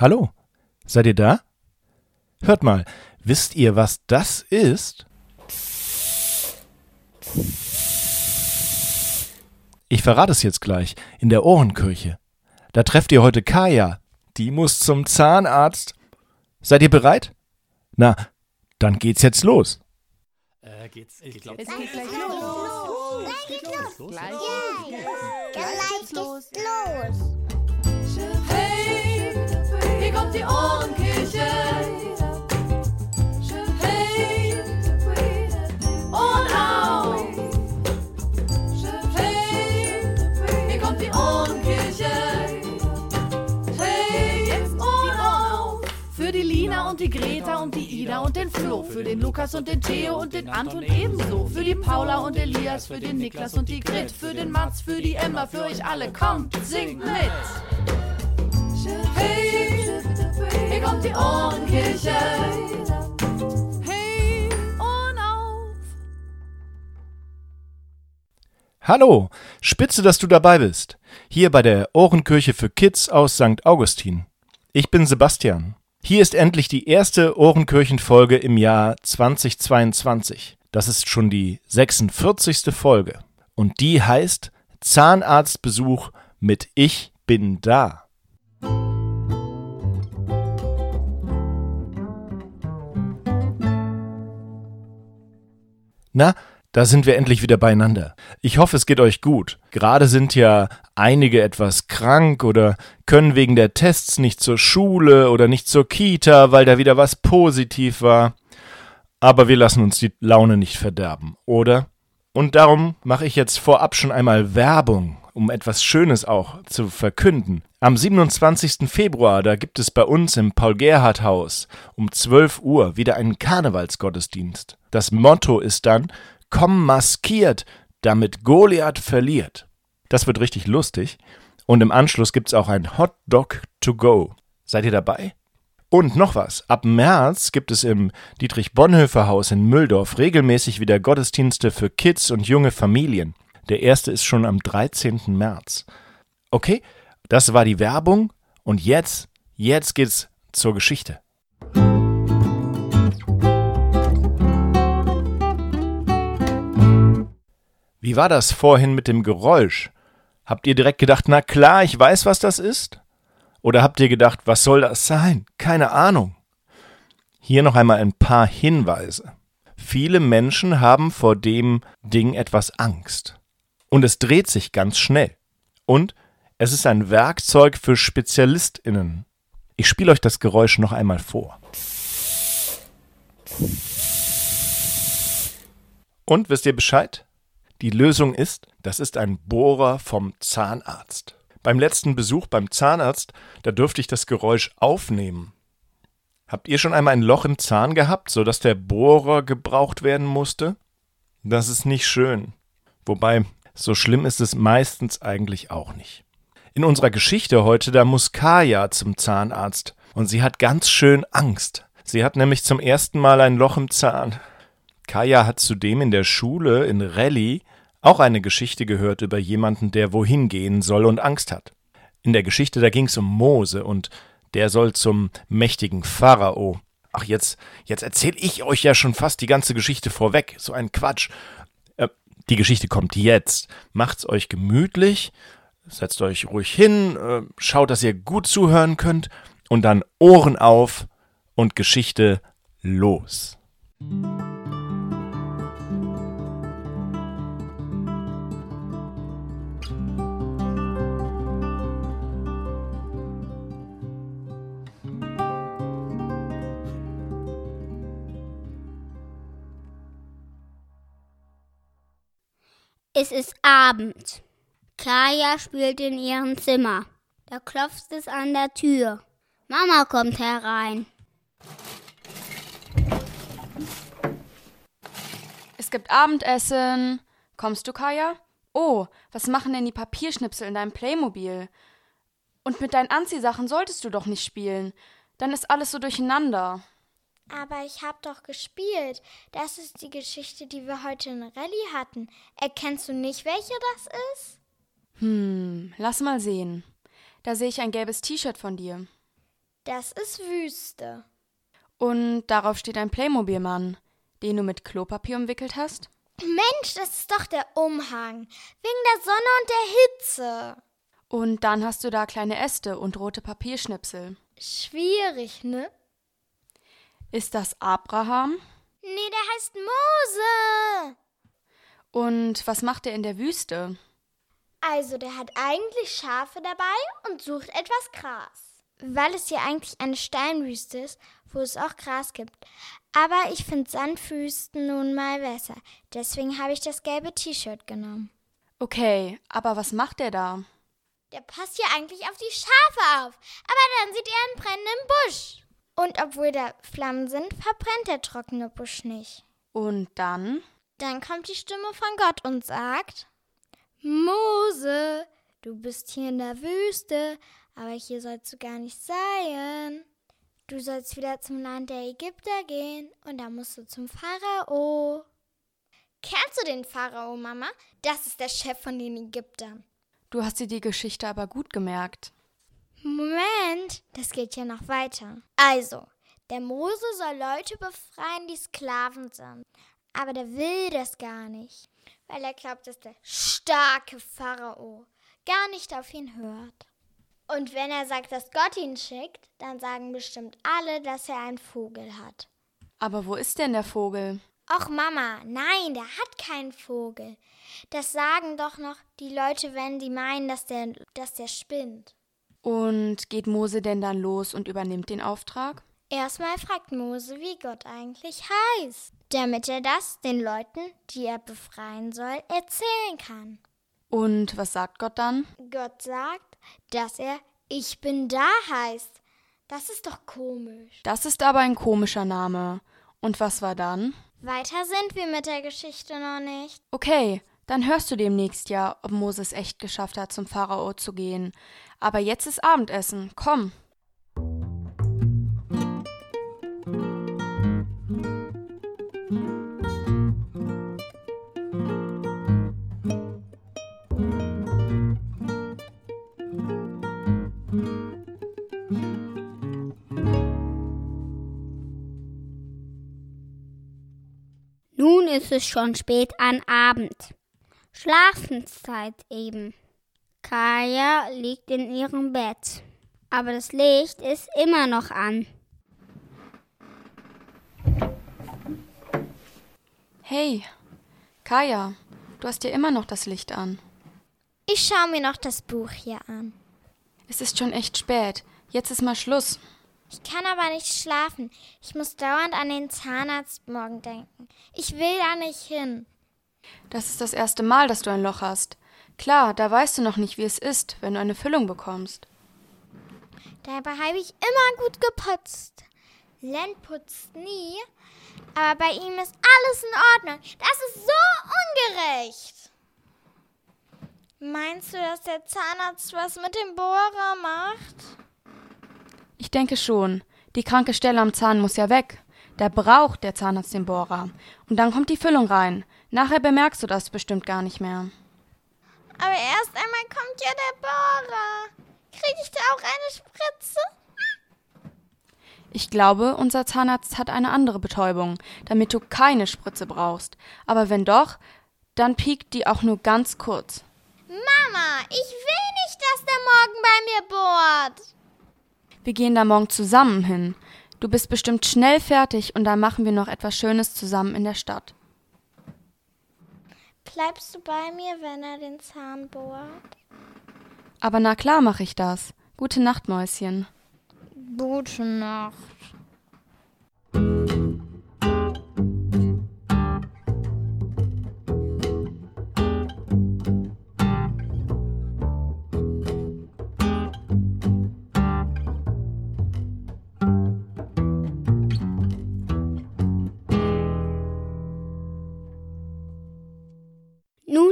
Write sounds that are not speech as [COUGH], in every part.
Hallo, seid ihr da? Hört mal, wisst ihr, was das ist? Ich verrate es jetzt gleich, in der Ohrenkirche. Da trefft ihr heute Kaya. Die muss zum Zahnarzt. Seid ihr bereit? Na, dann geht's jetzt los. Äh, geht's, ich glaub, Es geht gleich los. Gleich geht's los. Gleich Gleich geht's los. Hey, hier kommt die Ohrenkirche. Und. Hey, hier kommt die Ohrenkirche. Hey, auf. Für die Lina und die Greta und die Ida und den Flo. Für den Lukas und den Theo und den Anton ebenso. Für die Paula und Elias, für den Niklas und die Grit. Für den Mats, für die Emma, für euch alle. Kommt, singt mit. Hier kommt die Ohrenkirche. Hey, Ohren auf. Hallo, spitze, dass du dabei bist. Hier bei der Ohrenkirche für Kids aus St. Augustin. Ich bin Sebastian. Hier ist endlich die erste Ohrenkirchenfolge im Jahr 2022. Das ist schon die 46. Folge. Und die heißt Zahnarztbesuch mit Ich bin da. Na, da sind wir endlich wieder beieinander. Ich hoffe, es geht euch gut. Gerade sind ja einige etwas krank oder können wegen der Tests nicht zur Schule oder nicht zur Kita, weil da wieder was positiv war. Aber wir lassen uns die Laune nicht verderben, oder? Und darum mache ich jetzt vorab schon einmal Werbung, um etwas Schönes auch zu verkünden. Am 27. Februar, da gibt es bei uns im Paul-Gerhardt-Haus um 12 Uhr wieder einen Karnevalsgottesdienst. Das Motto ist dann Komm maskiert, damit Goliath verliert. Das wird richtig lustig. Und im Anschluss gibt's auch ein Hot Dog to go. Seid ihr dabei? Und noch was. Ab März gibt es im Dietrich-Bonhoeffer-Haus in Mülldorf regelmäßig wieder Gottesdienste für Kids und junge Familien. Der erste ist schon am 13. März. Okay, das war die Werbung. Und jetzt, jetzt geht's zur Geschichte. Wie war das vorhin mit dem Geräusch? Habt ihr direkt gedacht, na klar, ich weiß, was das ist? Oder habt ihr gedacht, was soll das sein? Keine Ahnung. Hier noch einmal ein paar Hinweise. Viele Menschen haben vor dem Ding etwas Angst. Und es dreht sich ganz schnell. Und es ist ein Werkzeug für SpezialistInnen. Ich spiele euch das Geräusch noch einmal vor. Und wisst ihr Bescheid? Die Lösung ist, das ist ein Bohrer vom Zahnarzt. Beim letzten Besuch beim Zahnarzt, da durfte ich das Geräusch aufnehmen. Habt ihr schon einmal ein Loch im Zahn gehabt, sodass der Bohrer gebraucht werden musste? Das ist nicht schön. Wobei, so schlimm ist es meistens eigentlich auch nicht. In unserer Geschichte heute, da muss Kaya zum Zahnarzt und sie hat ganz schön Angst. Sie hat nämlich zum ersten Mal ein Loch im Zahn. Kaya hat zudem in der Schule in Rallye auch eine Geschichte gehört über jemanden, der wohin gehen soll und Angst hat. In der Geschichte, da ging es um Mose und der soll zum mächtigen Pharao. Ach, jetzt, jetzt erzähl ich euch ja schon fast die ganze Geschichte vorweg. So ein Quatsch. Äh, die Geschichte kommt jetzt. Macht's euch gemütlich, setzt euch ruhig hin, äh, schaut, dass ihr gut zuhören könnt und dann Ohren auf und Geschichte los. Es ist Abend. Kaya spielt in ihrem Zimmer. Da klopft es an der Tür. Mama kommt herein. Es gibt Abendessen. Kommst du, Kaya? Oh, was machen denn die Papierschnipsel in deinem Playmobil? Und mit deinen Anziehsachen solltest du doch nicht spielen. Dann ist alles so durcheinander. Aber ich hab doch gespielt. Das ist die Geschichte, die wir heute in Rallye hatten. Erkennst du nicht, welche das ist? Hm, lass mal sehen. Da sehe ich ein gelbes T-Shirt von dir. Das ist Wüste. Und darauf steht ein Playmobil-Mann, den du mit Klopapier umwickelt hast? Mensch, das ist doch der Umhang. Wegen der Sonne und der Hitze. Und dann hast du da kleine Äste und rote Papierschnipsel. Schwierig, ne? Ist das Abraham? Nee, der heißt Mose. Und was macht er in der Wüste? Also, der hat eigentlich Schafe dabei und sucht etwas Gras. Weil es hier eigentlich eine Steinwüste ist, wo es auch Gras gibt. Aber ich finde Sandwüsten nun mal besser. Deswegen habe ich das gelbe T-Shirt genommen. Okay, aber was macht er da? Der passt ja eigentlich auf die Schafe auf. Aber dann sieht er einen brennenden Busch. Und obwohl da Flammen sind, verbrennt der trockene Busch nicht. Und dann? Dann kommt die Stimme von Gott und sagt, Mose, du bist hier in der Wüste, aber hier sollst du gar nicht sein. Du sollst wieder zum Land der Ägypter gehen und da musst du zum Pharao. Kennst du den Pharao, Mama? Das ist der Chef von den Ägyptern. Du hast dir die Geschichte aber gut gemerkt. Moment, das geht ja noch weiter. Also, der Mose soll Leute befreien, die Sklaven sind. Aber der will das gar nicht, weil er glaubt, dass der starke Pharao gar nicht auf ihn hört. Und wenn er sagt, dass Gott ihn schickt, dann sagen bestimmt alle, dass er einen Vogel hat. Aber wo ist denn der Vogel? Och Mama, nein, der hat keinen Vogel. Das sagen doch noch die Leute, wenn sie meinen, dass der, dass der spinnt. Und geht Mose denn dann los und übernimmt den Auftrag? Erstmal fragt Mose, wie Gott eigentlich heißt, damit er das den Leuten, die er befreien soll, erzählen kann. Und was sagt Gott dann? Gott sagt, dass er Ich bin da heißt. Das ist doch komisch. Das ist aber ein komischer Name. Und was war dann? Weiter sind wir mit der Geschichte noch nicht. Okay, dann hörst du demnächst ja, ob Moses echt geschafft hat, zum Pharao zu gehen. Aber jetzt ist Abendessen. Komm. Nun ist es schon spät an Abend. Schlafenszeit eben. Kaya liegt in ihrem Bett, aber das Licht ist immer noch an. Hey, Kaya, du hast ja immer noch das Licht an. Ich schaue mir noch das Buch hier an. Es ist schon echt spät. Jetzt ist mal Schluss. Ich kann aber nicht schlafen. Ich muss dauernd an den Zahnarzt morgen denken. Ich will da nicht hin. Das ist das erste Mal, dass du ein Loch hast. Klar, da weißt du noch nicht, wie es ist, wenn du eine Füllung bekommst. Dabei habe ich immer gut geputzt. Len putzt nie, aber bei ihm ist alles in Ordnung. Das ist so ungerecht. Meinst du, dass der Zahnarzt was mit dem Bohrer macht? Ich denke schon. Die kranke Stelle am Zahn muss ja weg. Da braucht der Zahnarzt den Bohrer. Und dann kommt die Füllung rein. Nachher bemerkst du das bestimmt gar nicht mehr. Aber erst einmal kommt ja der Bohrer. Kriege ich da auch eine Spritze? Ich glaube, unser Zahnarzt hat eine andere Betäubung, damit du keine Spritze brauchst. Aber wenn doch, dann piekt die auch nur ganz kurz. Mama, ich will nicht, dass der morgen bei mir bohrt. Wir gehen da morgen zusammen hin. Du bist bestimmt schnell fertig und dann machen wir noch etwas Schönes zusammen in der Stadt. Bleibst du bei mir, wenn er den Zahn bohrt? Aber na klar mache ich das. Gute Nacht, Mäuschen. Gute Nacht.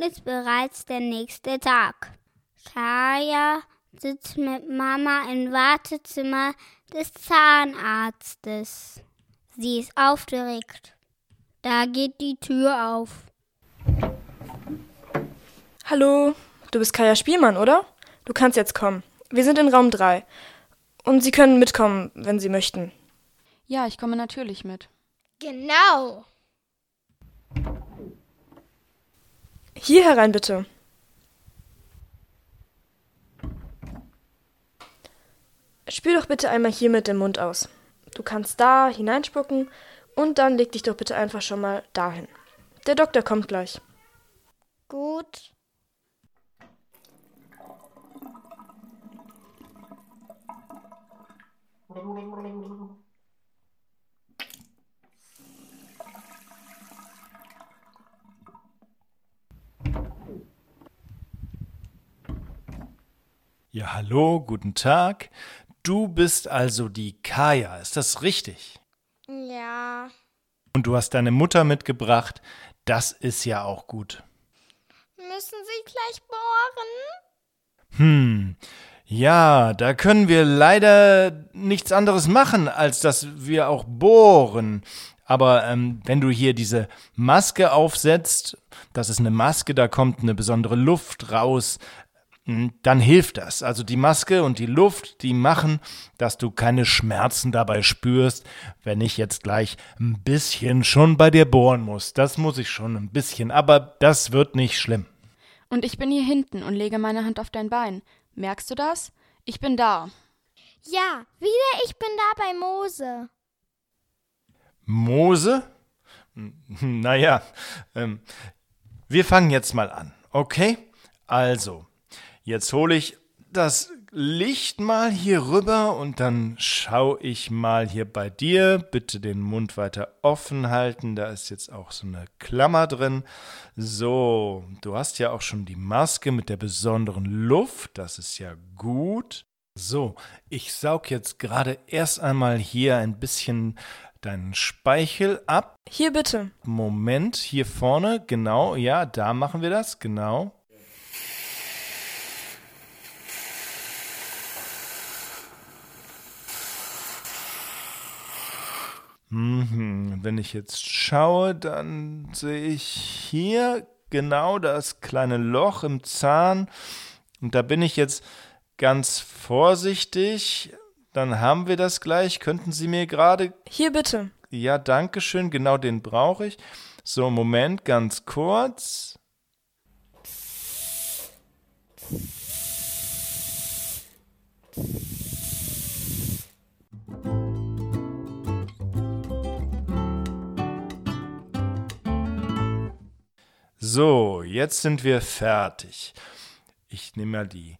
Nun ist bereits der nächste Tag. Kaya sitzt mit Mama im Wartezimmer des Zahnarztes. Sie ist aufgeregt. Da geht die Tür auf. Hallo, du bist Kaya Spielmann, oder? Du kannst jetzt kommen. Wir sind in Raum 3. Und Sie können mitkommen, wenn Sie möchten. Ja, ich komme natürlich mit. Genau. Hier herein bitte. Spül doch bitte einmal hier mit dem Mund aus. Du kannst da hineinspucken und dann leg dich doch bitte einfach schon mal dahin. Der Doktor kommt gleich. Gut. [LAUGHS] Ja, hallo, guten Tag. Du bist also die Kaya, ist das richtig? Ja. Und du hast deine Mutter mitgebracht. Das ist ja auch gut. Müssen Sie gleich bohren? Hm. Ja, da können wir leider nichts anderes machen, als dass wir auch bohren. Aber ähm, wenn du hier diese Maske aufsetzt, das ist eine Maske, da kommt eine besondere Luft raus, dann hilft das. Also die Maske und die Luft, die machen, dass du keine Schmerzen dabei spürst, wenn ich jetzt gleich ein bisschen schon bei dir bohren muss. Das muss ich schon ein bisschen, aber das wird nicht schlimm. Und ich bin hier hinten und lege meine Hand auf dein Bein. Merkst du das? Ich bin da. Ja, wieder ich bin da bei Mose. Mose? [LAUGHS] Naja, ähm, wir fangen jetzt mal an, okay? Also, jetzt hole ich das Licht mal hier rüber und dann schaue ich mal hier bei dir. Bitte den Mund weiter offen halten. Da ist jetzt auch so eine Klammer drin. So, du hast ja auch schon die Maske mit der besonderen Luft. Das ist ja gut. So, ich saug jetzt gerade erst einmal hier ein bisschen deinen Speichel ab. Hier bitte. Moment, hier vorne, genau, ja, da machen wir das, genau. Mhm. Wenn ich jetzt schaue, dann sehe ich hier genau das kleine Loch im Zahn. Und da bin ich jetzt ganz vorsichtig. Dann haben wir das gleich. Könnten Sie mir gerade. Hier bitte. Ja, danke schön. Genau den brauche ich. So, Moment, ganz kurz. So, jetzt sind wir fertig. Ich nehme mal die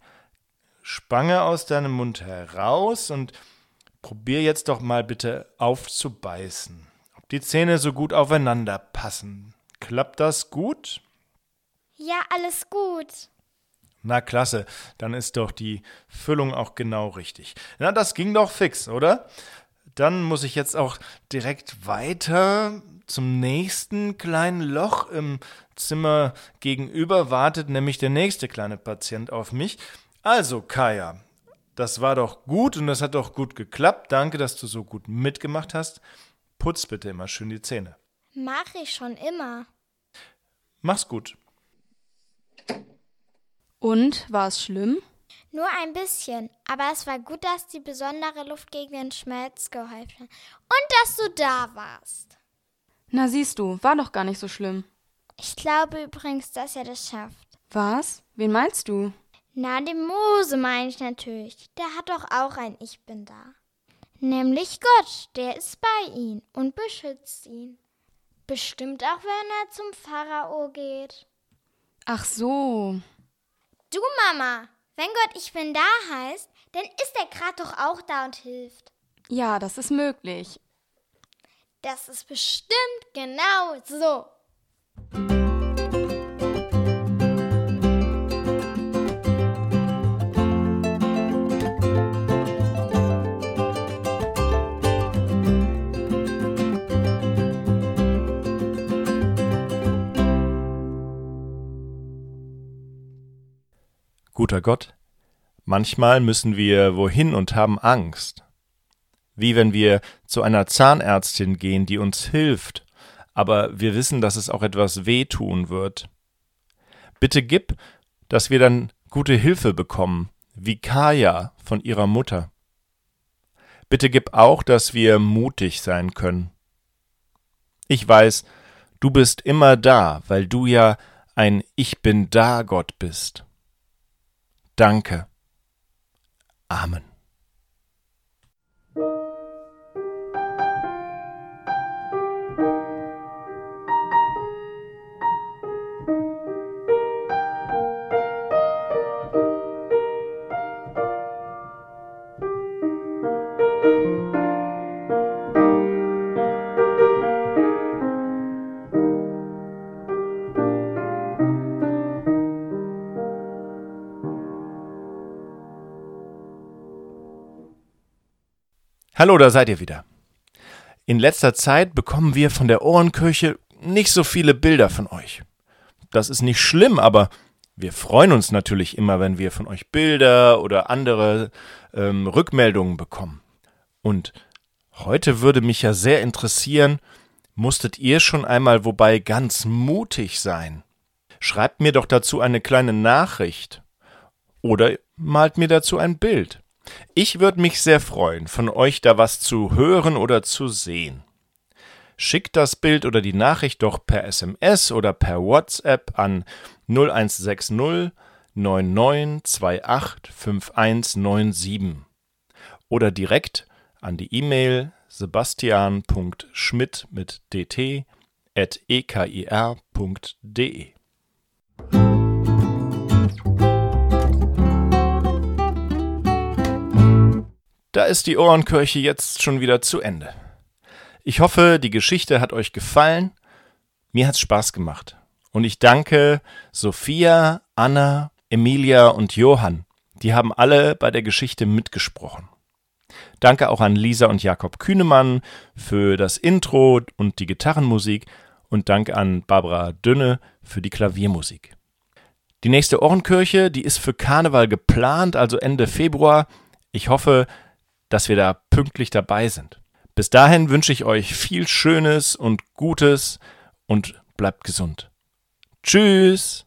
Spange aus deinem Mund heraus und probier jetzt doch mal bitte aufzubeißen. Ob die Zähne so gut aufeinander passen. Klappt das gut? Ja, alles gut. Na klasse, dann ist doch die Füllung auch genau richtig. Na, das ging doch fix, oder? Dann muss ich jetzt auch direkt weiter zum nächsten kleinen Loch im Zimmer gegenüber wartet nämlich der nächste kleine Patient auf mich. Also, Kaya, das war doch gut und das hat doch gut geklappt. Danke, dass du so gut mitgemacht hast. Putz bitte immer schön die Zähne. Mach ich schon immer. Mach's gut. Und war es schlimm? Nur ein bisschen, aber es war gut, dass die besondere Luft gegen den Schmerz geholfen hat. Und dass du da warst. Na siehst du, war doch gar nicht so schlimm. Ich glaube übrigens, dass er das schafft. Was? Wen meinst du? Na, den Mose meine ich natürlich. Der hat doch auch ein Ich bin da. Nämlich Gott, der ist bei ihm und beschützt ihn. Bestimmt auch, wenn er zum Pharao geht. Ach so. Du, Mama, wenn Gott Ich bin da heißt, dann ist er gerade doch auch da und hilft. Ja, das ist möglich. Das ist bestimmt genau so. Guter Gott, manchmal müssen wir wohin und haben Angst. Wie wenn wir zu einer Zahnärztin gehen, die uns hilft, aber wir wissen, dass es auch etwas wehtun wird. Bitte gib, dass wir dann gute Hilfe bekommen, wie Kaya von ihrer Mutter. Bitte gib auch, dass wir mutig sein können. Ich weiß, du bist immer da, weil du ja ein Ich bin da Gott bist. Danke. Amen. Hallo, da seid ihr wieder. In letzter Zeit bekommen wir von der Ohrenkirche nicht so viele Bilder von euch. Das ist nicht schlimm, aber wir freuen uns natürlich immer, wenn wir von euch Bilder oder andere ähm, Rückmeldungen bekommen. Und heute würde mich ja sehr interessieren, musstet ihr schon einmal wobei ganz mutig sein? Schreibt mir doch dazu eine kleine Nachricht oder malt mir dazu ein Bild. Ich würde mich sehr freuen, von euch da was zu hören oder zu sehen. Schickt das Bild oder die Nachricht doch per SMS oder per WhatsApp an 0160 9928 5197 oder direkt an die E-Mail sebastian.schmidt mit dt at ekir.de. Da ist die Ohrenkirche jetzt schon wieder zu Ende. Ich hoffe, die Geschichte hat euch gefallen. Mir hat's Spaß gemacht. Und ich danke Sophia, Anna, Emilia und Johann. Die haben alle bei der Geschichte mitgesprochen. Danke auch an Lisa und Jakob Kühnemann für das Intro und die Gitarrenmusik und danke an Barbara Dünne für die Klaviermusik. Die nächste Ohrenkirche, die ist für Karneval geplant, also Ende Februar. Ich hoffe, dass wir da pünktlich dabei sind. Bis dahin wünsche ich euch viel Schönes und Gutes und bleibt gesund. Tschüss!